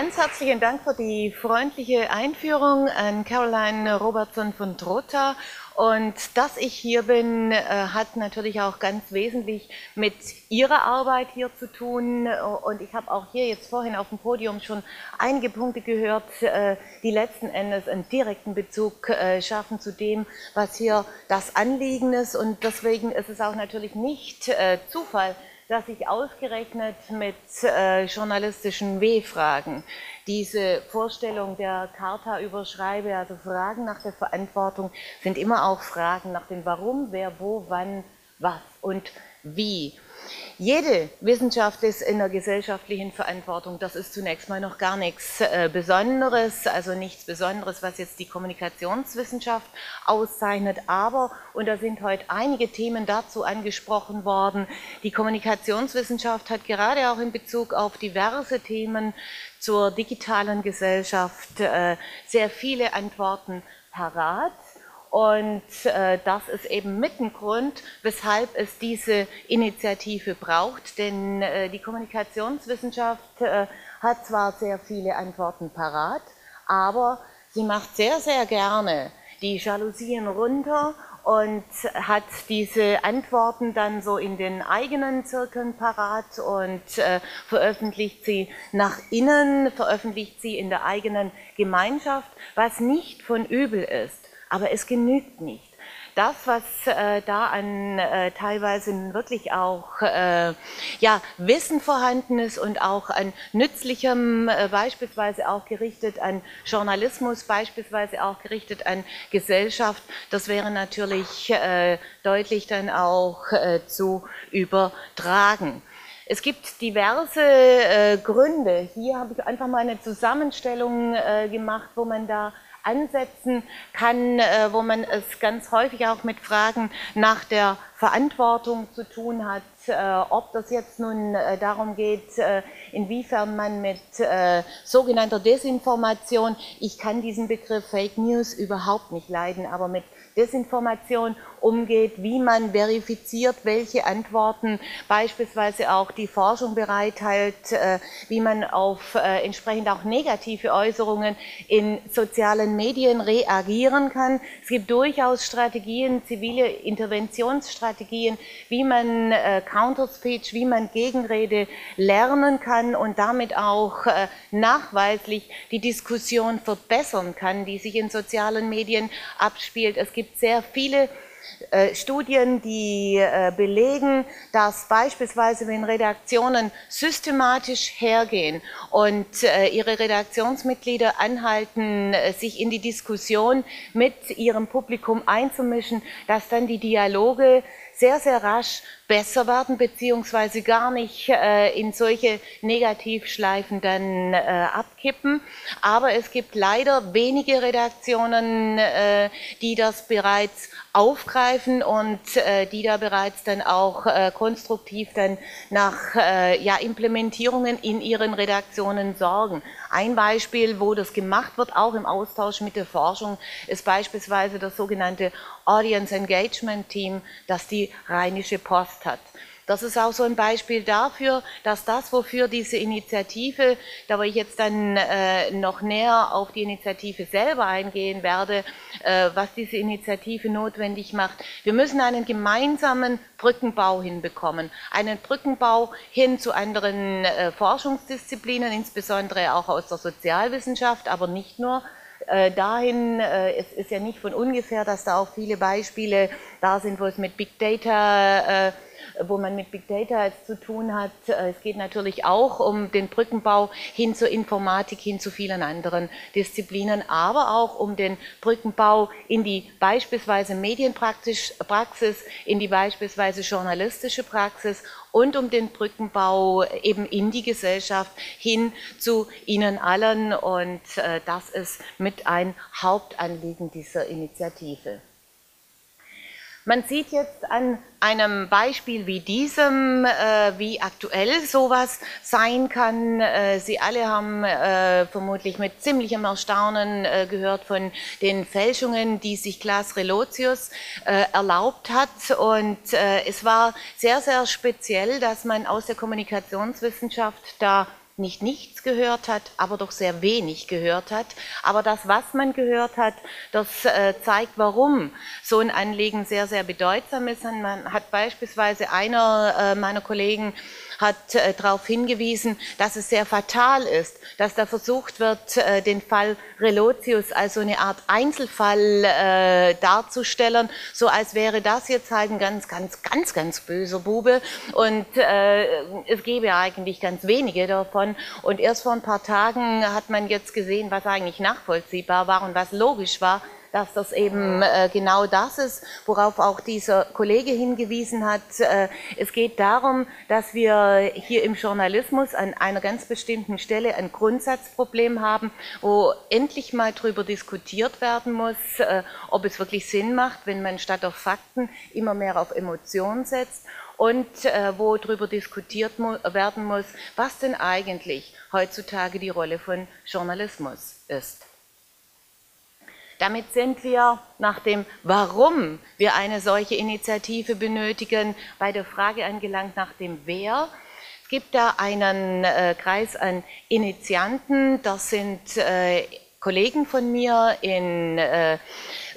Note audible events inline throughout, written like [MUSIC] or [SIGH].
Ganz herzlichen Dank für die freundliche Einführung an Caroline Robertson von Trotha. Und dass ich hier bin, äh, hat natürlich auch ganz wesentlich mit Ihrer Arbeit hier zu tun. Und ich habe auch hier jetzt vorhin auf dem Podium schon einige Punkte gehört, äh, die letzten Endes einen direkten Bezug äh, schaffen zu dem, was hier das Anliegen ist. Und deswegen ist es auch natürlich nicht Zufall, dass ich ausgerechnet mit äh, journalistischen W-Fragen diese Vorstellung der Charta überschreibe. Also Fragen nach der Verantwortung sind immer auch Fragen nach dem Warum, wer, wo, wann, was und wie. Jede Wissenschaft ist in der gesellschaftlichen Verantwortung. Das ist zunächst mal noch gar nichts äh, Besonderes, also nichts Besonderes, was jetzt die Kommunikationswissenschaft auszeichnet. Aber, und da sind heute einige Themen dazu angesprochen worden, die Kommunikationswissenschaft hat gerade auch in Bezug auf diverse Themen zur digitalen Gesellschaft äh, sehr viele Antworten parat. Und äh, das ist eben mit ein Grund, weshalb es diese Initiative braucht. Denn äh, die Kommunikationswissenschaft äh, hat zwar sehr viele Antworten parat, aber sie macht sehr, sehr gerne die Jalousien runter und hat diese Antworten dann so in den eigenen Zirkeln parat und äh, veröffentlicht sie nach innen, veröffentlicht sie in der eigenen Gemeinschaft, was nicht von übel ist aber es genügt nicht. Das, was äh, da an äh, teilweise wirklich auch äh, ja, Wissen vorhanden ist und auch an nützlichem, äh, beispielsweise auch gerichtet an Journalismus, beispielsweise auch gerichtet an Gesellschaft, das wäre natürlich äh, deutlich dann auch äh, zu übertragen. Es gibt diverse äh, Gründe. Hier habe ich einfach mal eine Zusammenstellung äh, gemacht, wo man da ansetzen kann, äh, wo man es ganz häufig auch mit Fragen nach der Verantwortung zu tun hat, äh, ob das jetzt nun äh, darum geht, inwiefern man mit sogenannter Desinformation, ich kann diesen Begriff Fake News überhaupt nicht leiden, aber mit Desinformation umgeht, wie man verifiziert, welche Antworten beispielsweise auch die Forschung bereithält, äh, wie man auf äh, entsprechend auch negative Äußerungen in sozialen Medien reagieren kann. Es gibt durchaus Strategien, zivile Interventionsstrategien, wie man äh, Counterspeech, wie man Gegenrede lernen kann und damit auch nachweislich die Diskussion verbessern kann, die sich in sozialen Medien abspielt. Es gibt sehr viele Studien, die äh, belegen, dass beispielsweise, wenn Redaktionen systematisch hergehen und äh, ihre Redaktionsmitglieder anhalten, sich in die Diskussion mit ihrem Publikum einzumischen, dass dann die Dialoge sehr, sehr rasch besser werden, beziehungsweise gar nicht äh, in solche Negativschleifen dann äh, abkippen. Aber es gibt leider wenige Redaktionen, äh, die das bereits aufgreifen und äh, die da bereits dann auch äh, konstruktiv dann nach äh, ja, Implementierungen in ihren Redaktionen sorgen. Ein Beispiel, wo das gemacht wird, auch im Austausch mit der Forschung, ist beispielsweise das sogenannte Audience Engagement Team, das die Rheinische Post hat. Das ist auch so ein Beispiel dafür, dass das, wofür diese Initiative, da wo ich jetzt dann äh, noch näher auf die Initiative selber eingehen werde, äh, was diese Initiative notwendig macht. Wir müssen einen gemeinsamen Brückenbau hinbekommen, einen Brückenbau hin zu anderen äh, Forschungsdisziplinen, insbesondere auch aus der Sozialwissenschaft, aber nicht nur äh, dahin, äh, es ist ja nicht von ungefähr, dass da auch viele Beispiele da sind, wo es mit Big Data äh, wo man mit Big Data zu tun hat. Äh, es geht natürlich auch um den Brückenbau hin zur Informatik, hin zu vielen anderen Disziplinen, aber auch um den Brückenbau in die beispielsweise Medienpraxis, in die beispielsweise journalistische Praxis und um den Brückenbau eben in die Gesellschaft hin zu Ihnen allen. Und äh, das ist mit ein Hauptanliegen dieser Initiative. Man sieht jetzt an einem Beispiel wie diesem, äh, wie aktuell sowas sein kann. Äh, Sie alle haben äh, vermutlich mit ziemlichem Erstaunen äh, gehört von den Fälschungen, die sich Klaas Relotius äh, erlaubt hat. Und äh, es war sehr, sehr speziell, dass man aus der Kommunikationswissenschaft da nicht nichts gehört hat, aber doch sehr wenig gehört hat. Aber das, was man gehört hat, das äh, zeigt, warum so ein Anliegen sehr, sehr bedeutsam ist. Und man hat beispielsweise einer äh, meiner Kollegen hat äh, darauf hingewiesen, dass es sehr fatal ist, dass da versucht wird, äh, den Fall Relotius als so eine Art Einzelfall äh, darzustellen, so als wäre das jetzt halt ein ganz, ganz, ganz, ganz böser Bube. Und äh, es gäbe eigentlich ganz wenige davon. Und erst vor ein paar Tagen hat man jetzt gesehen, was eigentlich nachvollziehbar war und was logisch war, dass das eben äh, genau das ist, worauf auch dieser Kollege hingewiesen hat. Äh, es geht darum, dass wir hier im Journalismus an einer ganz bestimmten Stelle ein Grundsatzproblem haben, wo endlich mal darüber diskutiert werden muss, äh, ob es wirklich Sinn macht, wenn man statt auf Fakten immer mehr auf Emotionen setzt und äh, wo darüber diskutiert mu werden muss, was denn eigentlich heutzutage die Rolle von Journalismus ist. Damit sind wir nach dem Warum wir eine solche Initiative benötigen bei der Frage angelangt nach dem Wer. Es gibt da einen äh, Kreis an Initianten, das sind äh, Kollegen von mir in äh,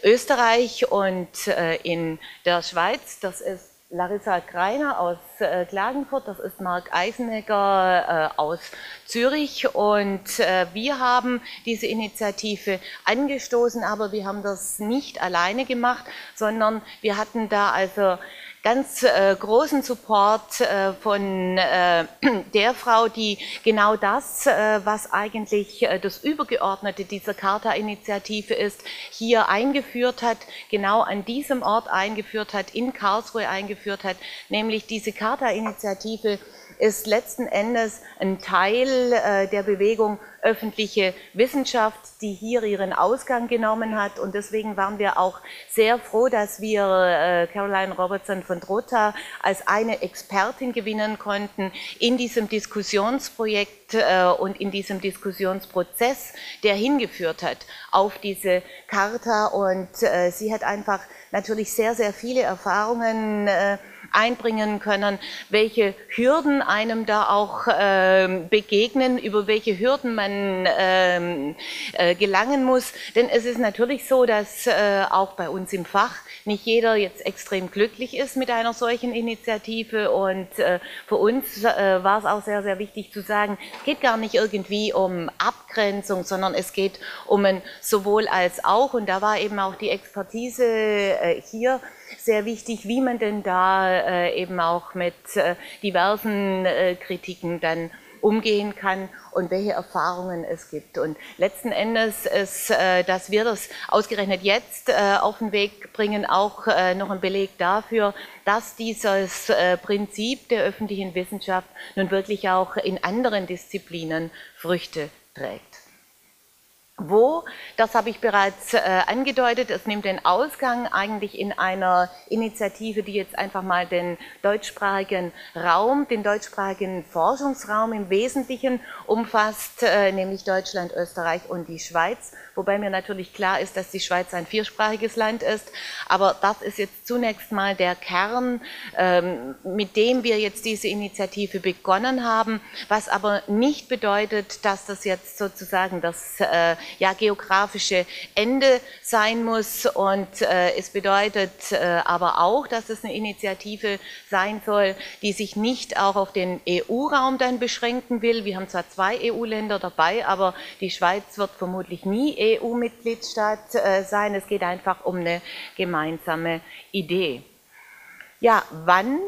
Österreich und äh, in der Schweiz. Das ist Larissa Greiner aus äh, Klagenfurt, das ist Marc Eisenegger äh, aus Zürich. Und äh, wir haben diese Initiative angestoßen, aber wir haben das nicht alleine gemacht, sondern wir hatten da also ganz äh, großen Support äh, von äh, [CLEARS THROAT] der Frau, die genau das, äh, was eigentlich äh, das Übergeordnete dieser Charta-Initiative ist, hier eingeführt hat, genau an diesem Ort eingeführt hat, in Karlsruhe eingeführt hat, nämlich diese Charta-Initiative ist letzten Endes ein Teil äh, der Bewegung öffentliche Wissenschaft, die hier ihren Ausgang genommen hat. Und deswegen waren wir auch sehr froh, dass wir äh, Caroline Robertson von Drota als eine Expertin gewinnen konnten in diesem Diskussionsprojekt äh, und in diesem Diskussionsprozess, der hingeführt hat auf diese Charta. Und sie hat einfach natürlich sehr, sehr viele Erfahrungen einbringen können, welche Hürden einem da auch äh, begegnen, über welche Hürden man ähm, äh, gelangen muss. Denn es ist natürlich so, dass äh, auch bei uns im Fach nicht jeder jetzt extrem glücklich ist mit einer solchen Initiative und äh, für uns äh, war es auch sehr, sehr wichtig zu sagen, es geht gar nicht irgendwie um Abgrenzung, sondern es geht um ein sowohl als auch und da war eben auch die Expertise äh, hier sehr wichtig, wie man denn da äh, eben auch mit äh, diversen äh, Kritiken dann umgehen kann und welche Erfahrungen es gibt. Und letzten Endes ist, äh, dass wir das ausgerechnet jetzt äh, auf den Weg bringen, auch noch ein Beleg dafür, dass dieses Prinzip der öffentlichen Wissenschaft nun wirklich auch in anderen Disziplinen Früchte trägt. Wo, das habe ich bereits äh, angedeutet, es nimmt den Ausgang eigentlich in einer Initiative, die jetzt einfach mal den deutschsprachigen Raum, den deutschsprachigen Forschungsraum im Wesentlichen umfasst, äh, nämlich Deutschland, Österreich und die Schweiz, wobei mir natürlich klar ist, dass die Schweiz ein viersprachiges Land ist, aber das ist jetzt zunächst mal der Kern, ähm, mit dem wir jetzt diese Initiative begonnen haben, was aber nicht bedeutet, dass das jetzt sozusagen das äh, ja, geografische Ende sein muss. Und äh, es bedeutet äh, aber auch, dass es eine Initiative sein soll, die sich nicht auch auf den EU-Raum dann beschränken will. Wir haben zwar zwei EU-Länder dabei, aber die Schweiz wird vermutlich nie EU-Mitgliedstaat äh, sein. Es geht einfach um eine gemeinsame Idee. Ja, wann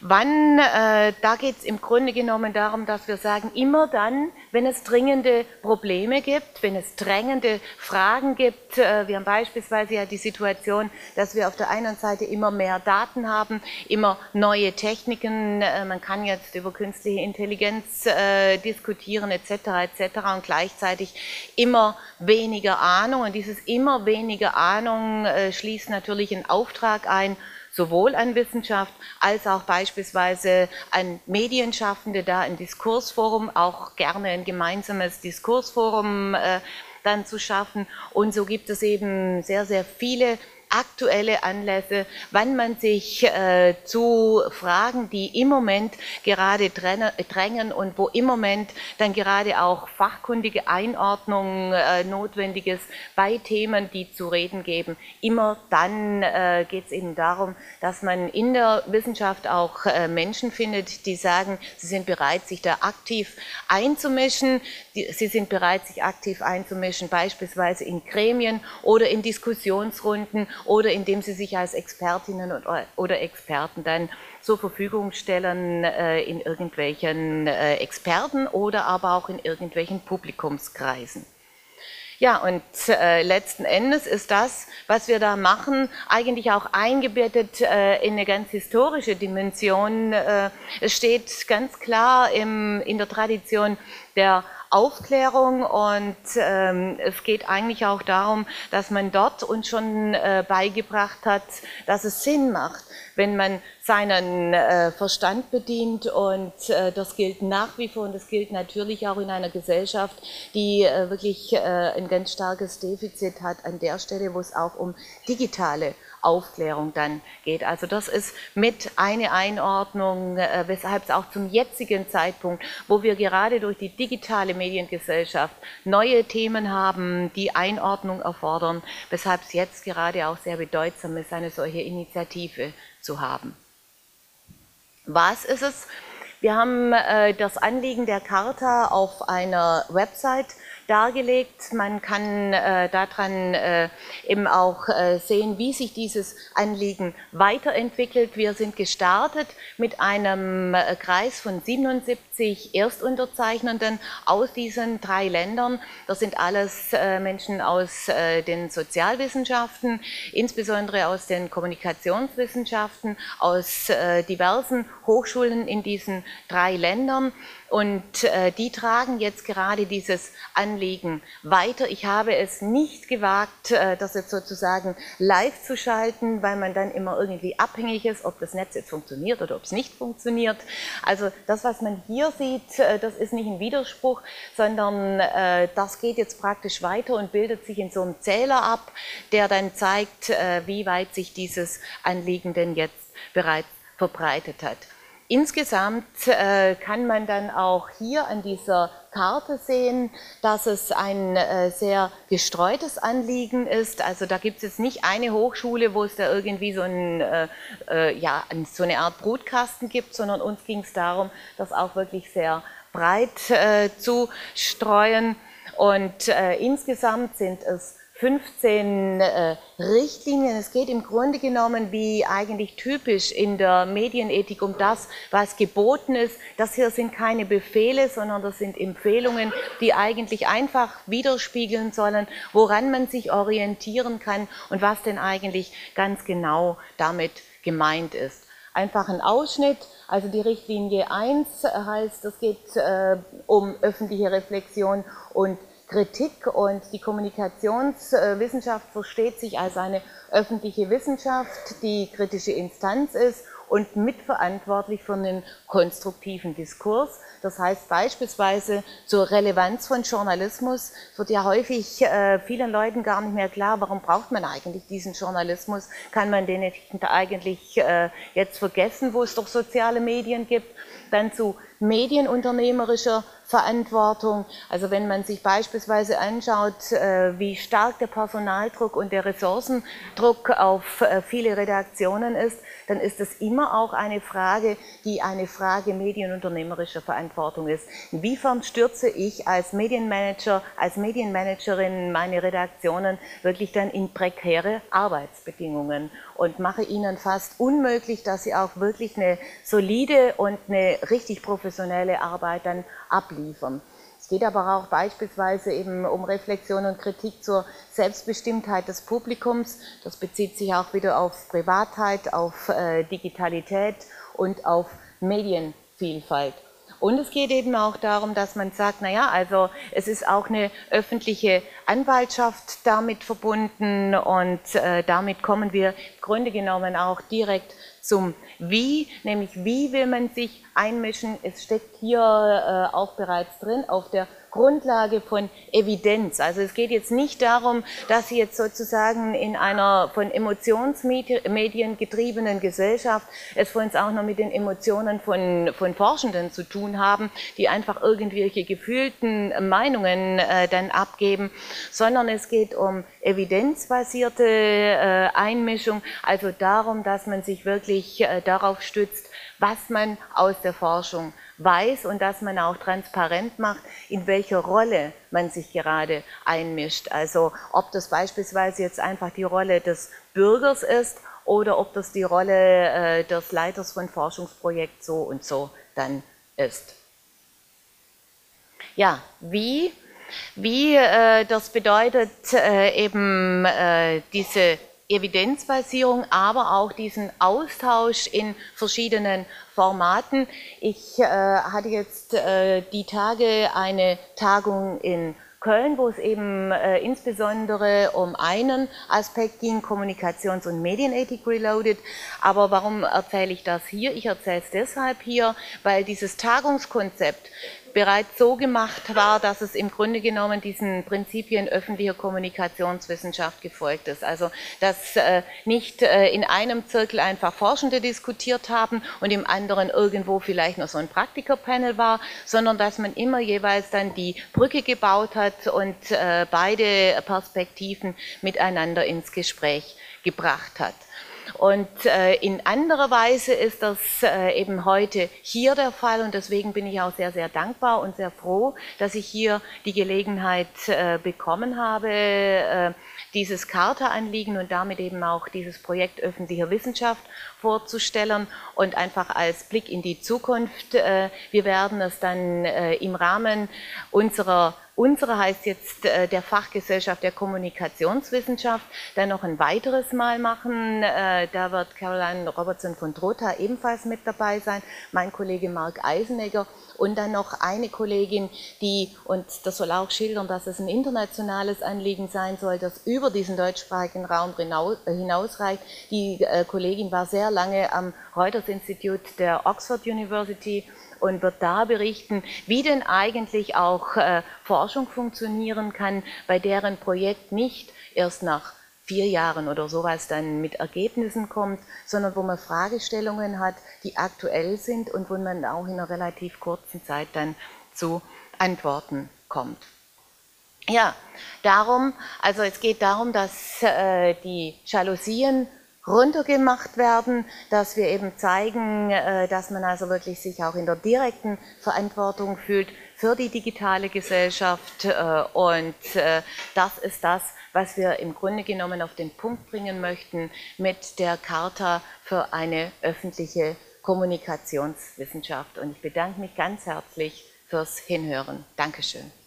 Wann, äh, da geht es im Grunde genommen darum, dass wir sagen, immer dann, wenn es dringende Probleme gibt, wenn es drängende Fragen gibt. Äh, wir haben beispielsweise ja die Situation, dass wir auf der einen Seite immer mehr Daten haben, immer neue Techniken. Äh, man kann jetzt über künstliche Intelligenz äh, diskutieren etc. etc. und gleichzeitig immer weniger Ahnung. Und dieses immer weniger Ahnung äh, schließt natürlich einen Auftrag ein sowohl an Wissenschaft als auch beispielsweise an Medienschaffende, da ein Diskursforum, auch gerne ein gemeinsames Diskursforum äh, dann zu schaffen. Und so gibt es eben sehr, sehr viele aktuelle Anlässe, wann man sich äh, zu Fragen, die im Moment gerade drängen und wo im Moment dann gerade auch fachkundige Einordnung äh, notwendig ist bei Themen, die zu reden geben. Immer dann äh, geht es eben darum, dass man in der Wissenschaft auch äh, Menschen findet, die sagen, sie sind bereit, sich da aktiv einzumischen. Die, sie sind bereit, sich aktiv einzumischen, beispielsweise in Gremien oder in Diskussionsrunden oder indem sie sich als Expertinnen oder Experten dann zur Verfügung stellen äh, in irgendwelchen äh, Experten oder aber auch in irgendwelchen Publikumskreisen. Ja, und äh, letzten Endes ist das, was wir da machen, eigentlich auch eingebettet äh, in eine ganz historische Dimension. Äh, es steht ganz klar im, in der Tradition der Aufklärung und ähm, es geht eigentlich auch darum, dass man dort uns schon äh, beigebracht hat, dass es Sinn macht, wenn man seinen äh, Verstand bedient und äh, das gilt nach wie vor und das gilt natürlich auch in einer Gesellschaft, die äh, wirklich äh, ein ganz starkes Defizit hat an der Stelle, wo es auch um digitale Aufklärung dann geht. Also das ist mit eine Einordnung, äh, weshalb es auch zum jetzigen Zeitpunkt, wo wir gerade durch die digitale Mediengesellschaft neue Themen haben, die Einordnung erfordern, weshalb es jetzt gerade auch sehr bedeutsam ist, eine solche Initiative zu haben. Was ist es? Wir haben äh, das Anliegen der Charta auf einer Website dargelegt. Man kann äh, daran äh, eben auch äh, sehen, wie sich dieses Anliegen weiterentwickelt. Wir sind gestartet mit einem äh, Kreis von 77 Erstunterzeichnenden aus diesen drei Ländern. Das sind alles äh, Menschen aus äh, den Sozialwissenschaften, insbesondere aus den Kommunikationswissenschaften, aus diversen Hochschulen in diesen drei Ländern. Und die tragen jetzt gerade dieses Anliegen weiter. Ich habe es nicht gewagt, äh, das jetzt sozusagen live zu schalten, weil man dann immer irgendwie abhängig ist, ob das Netz jetzt funktioniert oder ob es nicht funktioniert. Also das, was man hier sieht, äh, das ist nicht ein Widerspruch, sondern äh, das geht jetzt praktisch weiter und bildet sich in so einem Zähler ab, der dann zeigt, wie weit sich dieses Anliegen denn jetzt bereits verbreitet hat. Insgesamt äh, kann man dann auch hier an dieser Karte sehen, dass es ein äh, sehr gestreutes Anliegen ist. Also da gibt es jetzt nicht eine Hochschule, wo es da irgendwie so, ein, äh, äh ja, so eine Art Brutkasten gibt, sondern uns ging es darum, das auch wirklich sehr breit äh, zu streuen. Und äh, insgesamt sind es 15 äh, Richtlinien. Es geht im Grunde genommen wie eigentlich typisch in der Medienethik um das, was geboten ist. Das hier sind keine Befehle, sondern das sind Empfehlungen, die eigentlich einfach widerspiegeln sollen, woran man sich orientieren kann und was denn eigentlich ganz genau damit gemeint ist. Einfach ein Ausschnitt, also die Richtlinie 1 heißt, es geht äh, um öffentliche Reflexion und Kritik und die Kommunikationswissenschaft versteht sich als eine öffentliche Wissenschaft, die kritische Instanz ist und mitverantwortlich für einen konstruktiven Diskurs. Das heißt beispielsweise zur Relevanz von Journalismus wird ja häufig äh, vielen Leuten gar nicht mehr klar, warum braucht man eigentlich diesen Journalismus? Kann man den eigentlich äh, jetzt vergessen, wo es doch soziale Medien gibt? Dann zu medienunternehmerischer Verantwortung. Also wenn man sich beispielsweise anschaut, äh, wie stark der Personaldruck und der Ressourcendruck auf äh, viele Redaktionen ist, dann ist es immer auch eine Frage, die eine Frage medienunternehmerischer Verantwortung ist. Inwiefern stürze ich als Medienmanager, als Medienmanagerin meine Redaktionen wirklich dann in prekäre Arbeitsbedingungen und mache ihnen fast unmöglich, dass sie auch wirklich eine solide und eine richtig professionelle Arbeit dann abliefern. Es geht aber auch beispielsweise eben um Reflexion und Kritik zur Selbstbestimmtheit des Publikums. Das bezieht sich auch wieder auf Privatheit, auf äh, Digitalität und auf Medienvielfalt. Und es geht eben auch darum, dass man sagt, naja, also es ist auch eine öffentliche Anwaltschaft damit verbunden und äh, damit kommen wir im Grunde genommen auch direkt zum Wie, nämlich wie will man sich einmischen. Es steckt hier äh, auch bereits drin auf der Grundlage von Evidenz. Also es geht jetzt nicht darum, dass Sie jetzt sozusagen in einer von Emotionsmedien getriebenen Gesellschaft es für uns auch noch mit den Emotionen von, von Forschenden zu tun haben, die einfach irgendwelche gefühlten Meinungen äh, dann abgeben, sondern es geht um evidenzbasierte äh, Einmischung, also darum, dass man sich wirklich äh, darauf stützt, was man aus der Forschung weiß und dass man auch transparent macht, in welche Rolle man sich gerade einmischt. Also ob das beispielsweise jetzt einfach die Rolle des Bürgers ist oder ob das die Rolle äh, des Leiters von Forschungsprojekt so und so dann ist. Ja, wie? Wie äh, das bedeutet äh, eben äh, diese Evidenzbasierung, aber auch diesen Austausch in verschiedenen Formaten. Ich äh, hatte jetzt äh, die Tage eine Tagung in Köln, wo es eben äh, insbesondere um einen Aspekt ging, Kommunikations- und Medienethik Reloaded. Aber warum erzähle ich das hier? Ich erzähle es deshalb hier, weil dieses Tagungskonzept bereits so gemacht war, dass es im Grunde genommen diesen Prinzipien öffentlicher Kommunikationswissenschaft gefolgt ist. Also dass äh, nicht äh, in einem Zirkel einfach Forschende diskutiert haben und im anderen irgendwo vielleicht noch so ein Praktikerpanel war, sondern dass man immer jeweils dann die Brücke gebaut hat und äh, beide Perspektiven miteinander ins Gespräch gebracht hat. Und äh, in anderer Weise ist das äh, eben heute hier der Fall und deswegen bin ich auch sehr, sehr dankbar und sehr froh, dass ich hier die Gelegenheit äh, bekommen habe, äh, dieses Charta-Anliegen und damit eben auch dieses Projekt öffentlicher Wissenschaft vorzustellen und einfach als Blick in die Zukunft. Äh, wir werden es dann äh, im Rahmen unserer Unsere heißt jetzt äh, der Fachgesellschaft der Kommunikationswissenschaft, dann noch ein weiteres Mal machen. Äh, da wird Caroline Robertson von Trotha ebenfalls mit dabei sein, mein Kollege Mark Eisenegger und dann noch eine Kollegin, die, und das soll auch schildern, dass es ein internationales Anliegen sein soll, das über diesen deutschsprachigen Raum hinausreicht. Die äh, Kollegin war sehr lange am Reuters Institute der Oxford University und wird da berichten, wie denn eigentlich auch äh, Forschung funktionieren kann, bei deren Projekt nicht erst nach vier Jahren oder sowas dann mit Ergebnissen kommt, sondern wo man Fragestellungen hat, die aktuell sind und wo man auch in einer relativ kurzen Zeit dann zu Antworten kommt. Ja, darum, also es geht darum, dass äh, die Jalousien runtergemacht werden, dass wir eben zeigen, äh, dass man also wirklich sich auch in der direkten Verantwortung fühlt für die digitale Gesellschaft äh, und äh, das ist das, was wir im Grunde genommen auf den Punkt bringen möchten mit der Charta für eine öffentliche Kommunikationswissenschaft und ich bedanke mich ganz herzlich fürs Hinhören. Dankeschön.